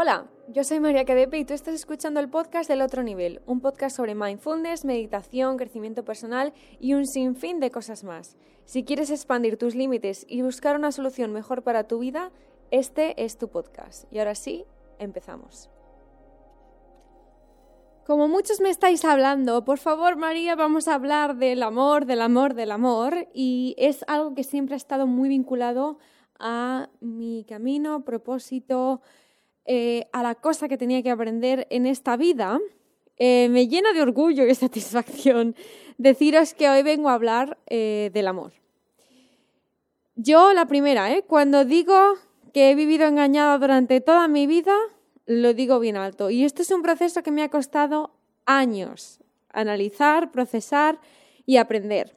Hola, yo soy María Cadepe y tú estás escuchando el podcast del otro nivel, un podcast sobre mindfulness, meditación, crecimiento personal y un sinfín de cosas más. Si quieres expandir tus límites y buscar una solución mejor para tu vida, este es tu podcast. Y ahora sí, empezamos. Como muchos me estáis hablando, por favor María, vamos a hablar del amor, del amor, del amor. Y es algo que siempre ha estado muy vinculado a mi camino, propósito, eh, a la cosa que tenía que aprender en esta vida, eh, me llena de orgullo y satisfacción deciros que hoy vengo a hablar eh, del amor. Yo, la primera, cuando digo que he vivido engañada durante toda mi vida, lo digo bien alto. Y esto es un proceso que me ha costado años analizar, procesar y aprender.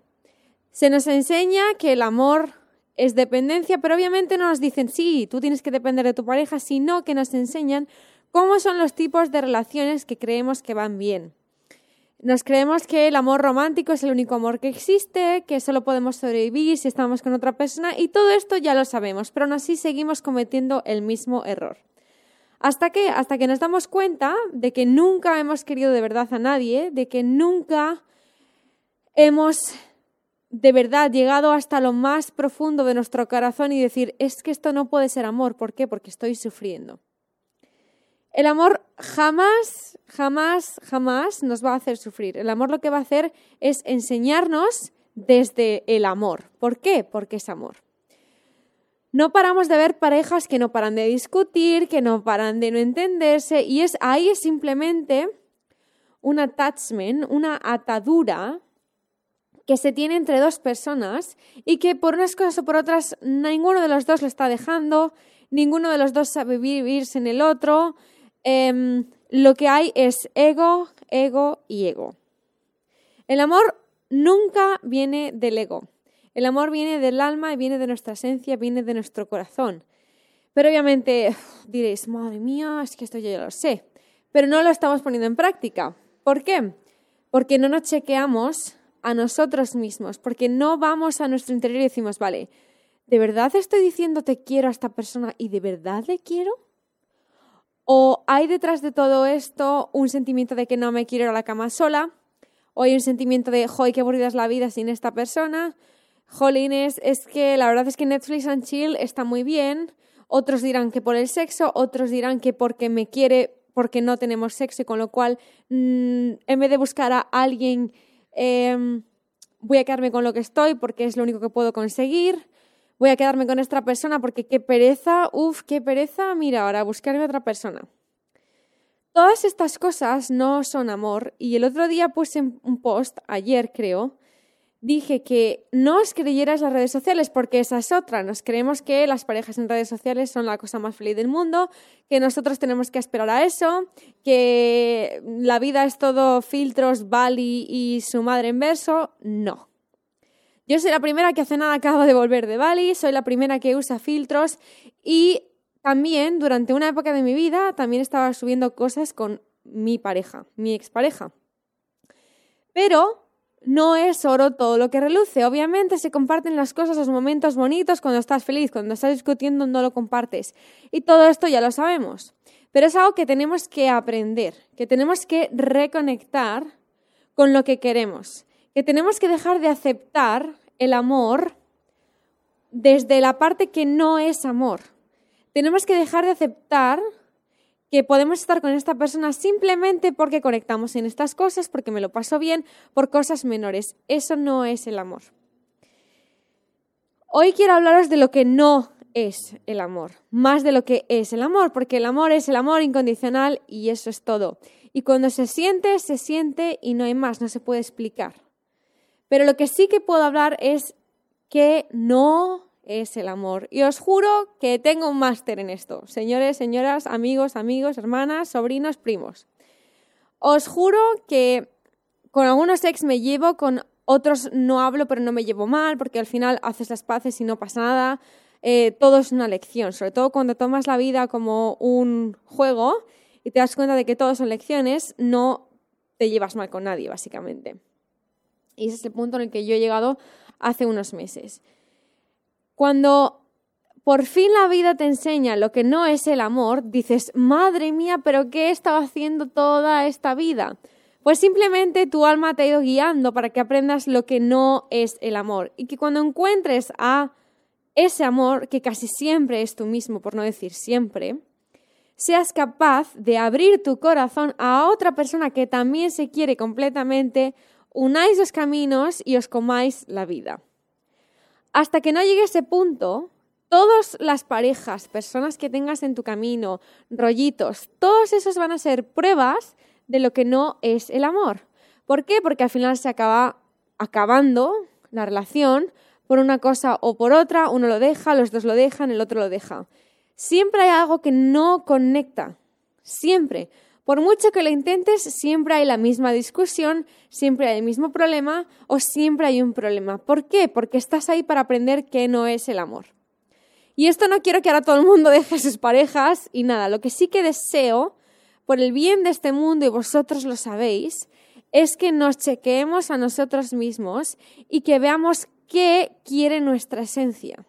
Se nos enseña que el amor es dependencia, pero obviamente no nos dicen, sí, tú tienes que depender de tu pareja, sino que nos enseñan cómo son los tipos de relaciones que creemos que van bien. Nos creemos que el amor romántico es el único amor que existe, que solo podemos sobrevivir si estamos con otra persona y todo esto ya lo sabemos, pero aún así seguimos cometiendo el mismo error. ¿Hasta que Hasta que nos damos cuenta de que nunca hemos querido de verdad a nadie, de que nunca hemos de verdad llegado hasta lo más profundo de nuestro corazón y decir, es que esto no puede ser amor. ¿Por qué? Porque estoy sufriendo. El amor jamás, jamás, jamás nos va a hacer sufrir. El amor lo que va a hacer es enseñarnos desde el amor. ¿Por qué? Porque es amor. No paramos de ver parejas que no paran de discutir, que no paran de no entenderse y es ahí es simplemente un attachment, una atadura que se tiene entre dos personas y que por unas cosas o por otras ninguno de los dos lo está dejando, ninguno de los dos sabe vivirse en el otro. Em, lo que hay es ego, ego y ego. El amor nunca viene del ego. El amor viene del alma y viene de nuestra esencia, viene de nuestro corazón. Pero obviamente diréis, madre mía, es que esto ya lo sé. Pero no lo estamos poniendo en práctica. ¿Por qué? Porque no nos chequeamos a nosotros mismos, porque no vamos a nuestro interior y decimos, vale, ¿de verdad estoy diciendo te quiero a esta persona y de verdad le quiero? ¿O hay detrás de todo esto un sentimiento de que no me quiero ir a la cama sola? ¿O hay un sentimiento de, joy, qué aburrida es la vida sin esta persona? Jolines, es que la verdad es que Netflix and Chill está muy bien. Otros dirán que por el sexo, otros dirán que porque me quiere, porque no tenemos sexo, y con lo cual, mm, en vez de buscar a alguien Em, voy a quedarme con lo que estoy porque es lo único que puedo conseguir, voy a quedarme con esta persona porque qué pereza, uff, qué pereza, mira, ahora buscarme otra persona. Todas estas cosas no son amor y el otro día puse un post, ayer creo, dije que no os creyerais las redes sociales porque esa es otra. Nos creemos que las parejas en redes sociales son la cosa más feliz del mundo, que nosotros tenemos que esperar a eso, que la vida es todo filtros, Bali y su madre en verso. No. Yo soy la primera que hace nada acaba de volver de Bali, soy la primera que usa filtros y también durante una época de mi vida también estaba subiendo cosas con mi pareja, mi expareja. Pero no es oro todo lo que reluce. Obviamente se comparten las cosas, los momentos bonitos, cuando estás feliz, cuando estás discutiendo no lo compartes. Y todo esto ya lo sabemos. Pero es algo que tenemos que aprender, que tenemos que reconectar con lo que queremos, que tenemos que dejar de aceptar el amor desde la parte que no es amor. Tenemos que dejar de aceptar que podemos estar con esta persona simplemente porque conectamos en estas cosas, porque me lo paso bien, por cosas menores. Eso no es el amor. Hoy quiero hablaros de lo que no es el amor, más de lo que es el amor, porque el amor es el amor incondicional y eso es todo. Y cuando se siente, se siente y no hay más, no se puede explicar. Pero lo que sí que puedo hablar es que no es el amor. Y os juro que tengo un máster en esto, señores, señoras, amigos, amigos, hermanas, sobrinos, primos. Os juro que con algunos ex me llevo, con otros no hablo, pero no me llevo mal, porque al final haces las paces y no pasa nada. Eh, todo es una lección, sobre todo cuando tomas la vida como un juego y te das cuenta de que todo son lecciones, no te llevas mal con nadie, básicamente. Y ese es el punto en el que yo he llegado hace unos meses. Cuando por fin la vida te enseña lo que no es el amor, dices, madre mía, pero ¿qué he estado haciendo toda esta vida? Pues simplemente tu alma te ha ido guiando para que aprendas lo que no es el amor y que cuando encuentres a ese amor, que casi siempre es tú mismo, por no decir siempre, seas capaz de abrir tu corazón a otra persona que también se quiere completamente, unáis los caminos y os comáis la vida. Hasta que no llegue ese punto, todas las parejas, personas que tengas en tu camino, rollitos, todos esos van a ser pruebas de lo que no es el amor. ¿Por qué? Porque al final se acaba acabando la relación por una cosa o por otra, uno lo deja, los dos lo dejan, el otro lo deja. Siempre hay algo que no conecta, siempre. Por mucho que lo intentes, siempre hay la misma discusión, siempre hay el mismo problema o siempre hay un problema. ¿Por qué? Porque estás ahí para aprender qué no es el amor. Y esto no quiero que ahora todo el mundo deje sus parejas y nada, lo que sí que deseo, por el bien de este mundo y vosotros lo sabéis, es que nos chequeemos a nosotros mismos y que veamos qué quiere nuestra esencia,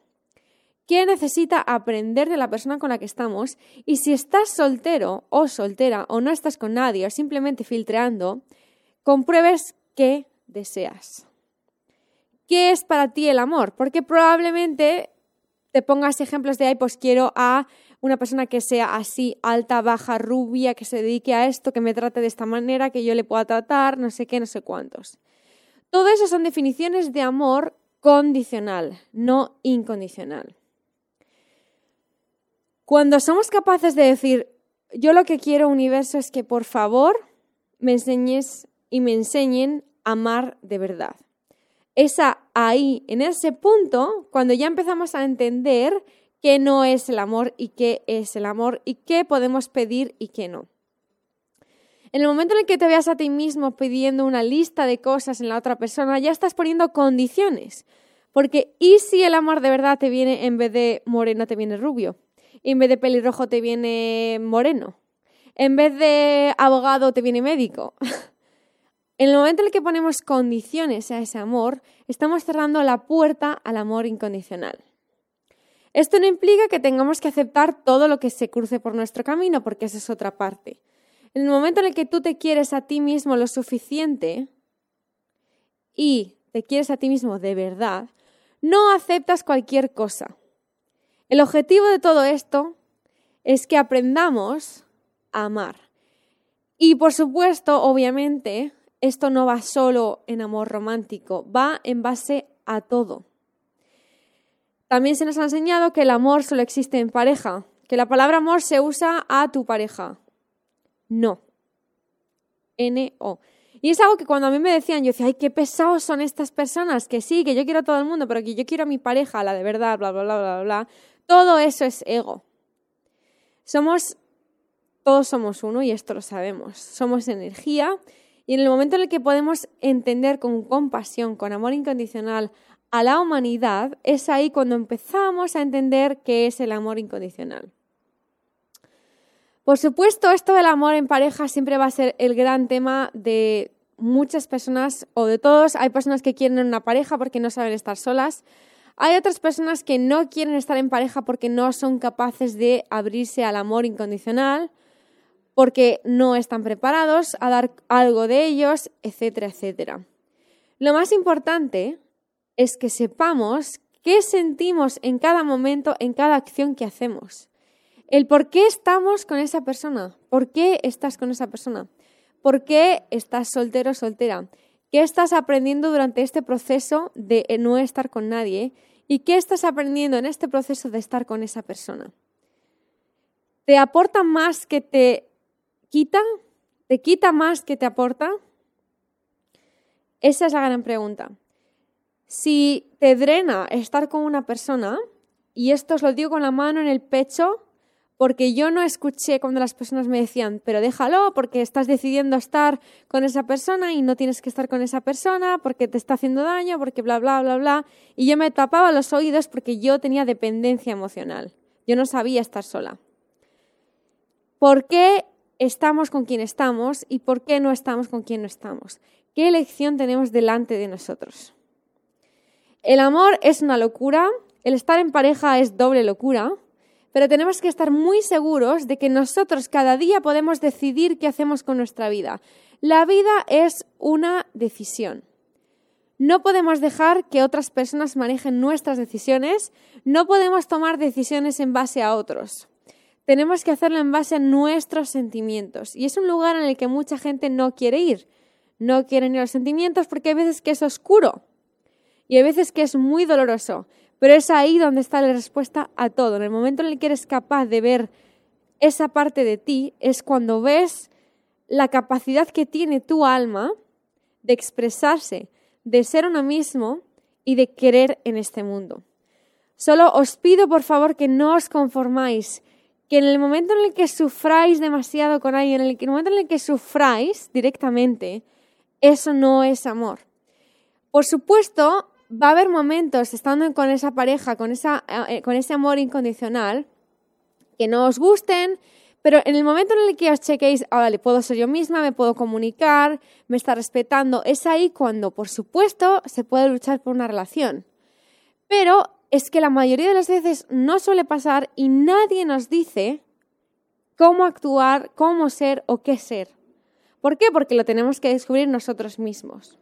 qué necesita aprender de la persona con la que estamos y si estás soltero o soltera o no estás con nadie o simplemente filtreando, compruebes qué deseas. ¿Qué es para ti el amor? Porque probablemente te pongas ejemplos de, ay, pues quiero a una persona que sea así, alta, baja, rubia, que se dedique a esto, que me trate de esta manera, que yo le pueda tratar, no sé qué, no sé cuántos. Todo eso son definiciones de amor condicional, no incondicional. Cuando somos capaces de decir, yo lo que quiero, universo, es que por favor me enseñes y me enseñen a amar de verdad esa ahí, en ese punto, cuando ya empezamos a entender qué no es el amor y qué es el amor y qué podemos pedir y qué no. En el momento en el que te veas a ti mismo pidiendo una lista de cosas en la otra persona, ya estás poniendo condiciones. Porque ¿y si el amor de verdad te viene en vez de moreno te viene rubio? En vez de pelirrojo te viene moreno? ¿En vez de abogado te viene médico? En el momento en el que ponemos condiciones a ese amor, estamos cerrando la puerta al amor incondicional. Esto no implica que tengamos que aceptar todo lo que se cruce por nuestro camino, porque esa es otra parte. En el momento en el que tú te quieres a ti mismo lo suficiente y te quieres a ti mismo de verdad, no aceptas cualquier cosa. El objetivo de todo esto es que aprendamos a amar. Y por supuesto, obviamente, esto no va solo en amor romántico, va en base a todo. También se nos ha enseñado que el amor solo existe en pareja, que la palabra amor se usa a tu pareja. No. N-O. Y es algo que cuando a mí me decían, yo decía, ay, qué pesados son estas personas, que sí, que yo quiero a todo el mundo, pero que yo quiero a mi pareja, la de verdad, bla, bla, bla, bla, bla. Todo eso es ego. Somos, todos somos uno y esto lo sabemos. Somos energía y en el momento en el que podemos entender con compasión, con amor incondicional a la humanidad, es ahí cuando empezamos a entender qué es el amor incondicional. Por supuesto, esto del amor en pareja siempre va a ser el gran tema de muchas personas o de todos. Hay personas que quieren una pareja porque no saben estar solas. Hay otras personas que no quieren estar en pareja porque no son capaces de abrirse al amor incondicional porque no están preparados a dar algo de ellos, etcétera, etcétera. Lo más importante es que sepamos qué sentimos en cada momento, en cada acción que hacemos. El por qué estamos con esa persona, por qué estás con esa persona, por qué estás soltero o soltera, qué estás aprendiendo durante este proceso de no estar con nadie y qué estás aprendiendo en este proceso de estar con esa persona. ¿Te aporta más que te quita? ¿Te quita más que te aporta? Esa es la gran pregunta. Si te drena estar con una persona, y esto os lo digo con la mano en el pecho, porque yo no escuché cuando las personas me decían, pero déjalo porque estás decidiendo estar con esa persona y no tienes que estar con esa persona porque te está haciendo daño, porque bla, bla, bla, bla. Y yo me tapaba los oídos porque yo tenía dependencia emocional. Yo no sabía estar sola. ¿Por qué estamos con quien estamos y por qué no estamos con quien no estamos. ¿Qué elección tenemos delante de nosotros? El amor es una locura, el estar en pareja es doble locura, pero tenemos que estar muy seguros de que nosotros cada día podemos decidir qué hacemos con nuestra vida. La vida es una decisión. No podemos dejar que otras personas manejen nuestras decisiones, no podemos tomar decisiones en base a otros. Tenemos que hacerlo en base a nuestros sentimientos. Y es un lugar en el que mucha gente no quiere ir. No quieren ir a los sentimientos porque hay veces que es oscuro y hay veces que es muy doloroso. Pero es ahí donde está la respuesta a todo. En el momento en el que eres capaz de ver esa parte de ti, es cuando ves la capacidad que tiene tu alma de expresarse, de ser uno mismo y de querer en este mundo. Solo os pido por favor que no os conformáis, que en el momento en el que sufráis demasiado con alguien, en el momento en el que sufráis directamente, eso no es amor. Por supuesto, va a haber momentos estando con esa pareja, con, esa, eh, con ese amor incondicional, que no os gusten, pero en el momento en el que os chequéis, ah, vale, puedo ser yo misma, me puedo comunicar, me está respetando, es ahí cuando, por supuesto, se puede luchar por una relación. Pero es que la mayoría de las veces no suele pasar y nadie nos dice cómo actuar, cómo ser o qué ser. ¿Por qué? Porque lo tenemos que descubrir nosotros mismos.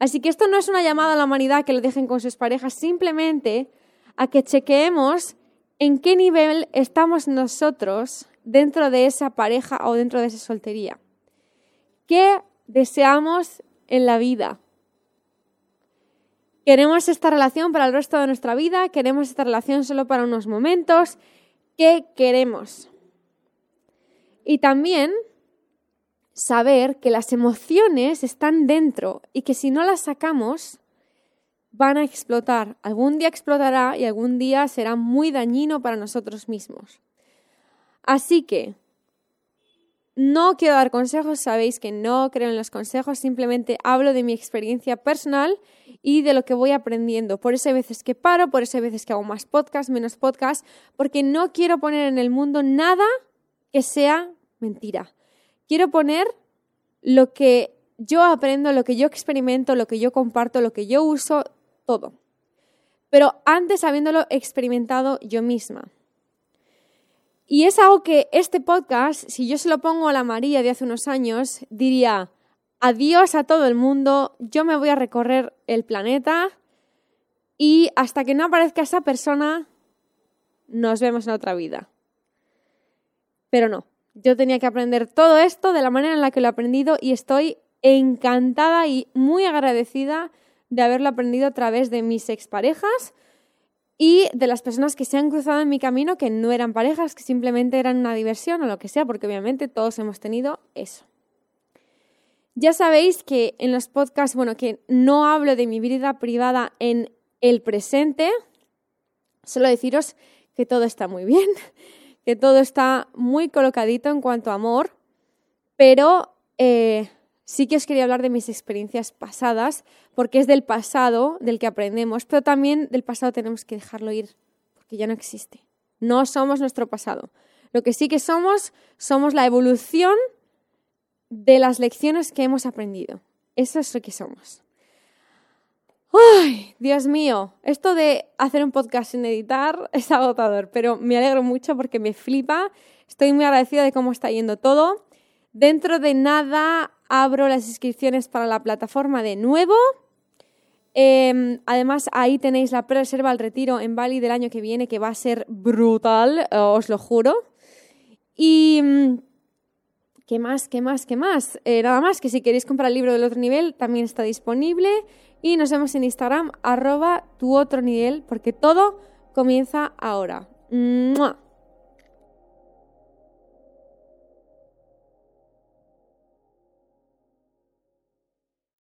Así que esto no es una llamada a la humanidad que lo dejen con sus parejas, simplemente a que chequeemos en qué nivel estamos nosotros dentro de esa pareja o dentro de esa soltería. ¿Qué deseamos en la vida? ¿Queremos esta relación para el resto de nuestra vida? ¿Queremos esta relación solo para unos momentos? ¿Qué queremos? Y también saber que las emociones están dentro y que si no las sacamos van a explotar. Algún día explotará y algún día será muy dañino para nosotros mismos. Así que no quiero dar consejos, sabéis que no creo en los consejos, simplemente hablo de mi experiencia personal y de lo que voy aprendiendo. Por eso hay veces que paro, por eso hay veces que hago más podcast, menos podcast, porque no quiero poner en el mundo nada que sea mentira. Quiero poner lo que yo aprendo, lo que yo experimento, lo que yo comparto, lo que yo uso, todo. Pero antes habiéndolo experimentado yo misma. Y es algo que este podcast, si yo se lo pongo a la María de hace unos años, diría, adiós a todo el mundo, yo me voy a recorrer el planeta y hasta que no aparezca esa persona, nos vemos en otra vida. Pero no, yo tenía que aprender todo esto de la manera en la que lo he aprendido y estoy encantada y muy agradecida de haberlo aprendido a través de mis exparejas y de las personas que se han cruzado en mi camino que no eran parejas, que simplemente eran una diversión o lo que sea, porque obviamente todos hemos tenido eso. Ya sabéis que en los podcasts, bueno, que no hablo de mi vida privada en el presente, solo deciros que todo está muy bien, todo está muy colocadito en cuanto a amor, pero eh, sí que os quería hablar de mis experiencias pasadas, porque es del pasado del que aprendemos, pero también del pasado tenemos que dejarlo ir, porque ya no existe. No somos nuestro pasado. Lo que sí que somos, somos la evolución de las lecciones que hemos aprendido. Eso es lo que somos. ¡Ay, Dios mío! Esto de hacer un podcast sin editar es agotador, pero me alegro mucho porque me flipa. Estoy muy agradecida de cómo está yendo todo. Dentro de nada abro las inscripciones para la plataforma de nuevo. Em, además, ahí tenéis la pre-reserva al retiro en Bali del año que viene, que va a ser brutal, os lo juro. Y. Mm, ¿Qué más? ¿Qué más? ¿Qué más? Eh, nada más que si queréis comprar el libro del otro nivel, también está disponible. Y nos vemos en Instagram, arroba tu otro nivel, porque todo comienza ahora.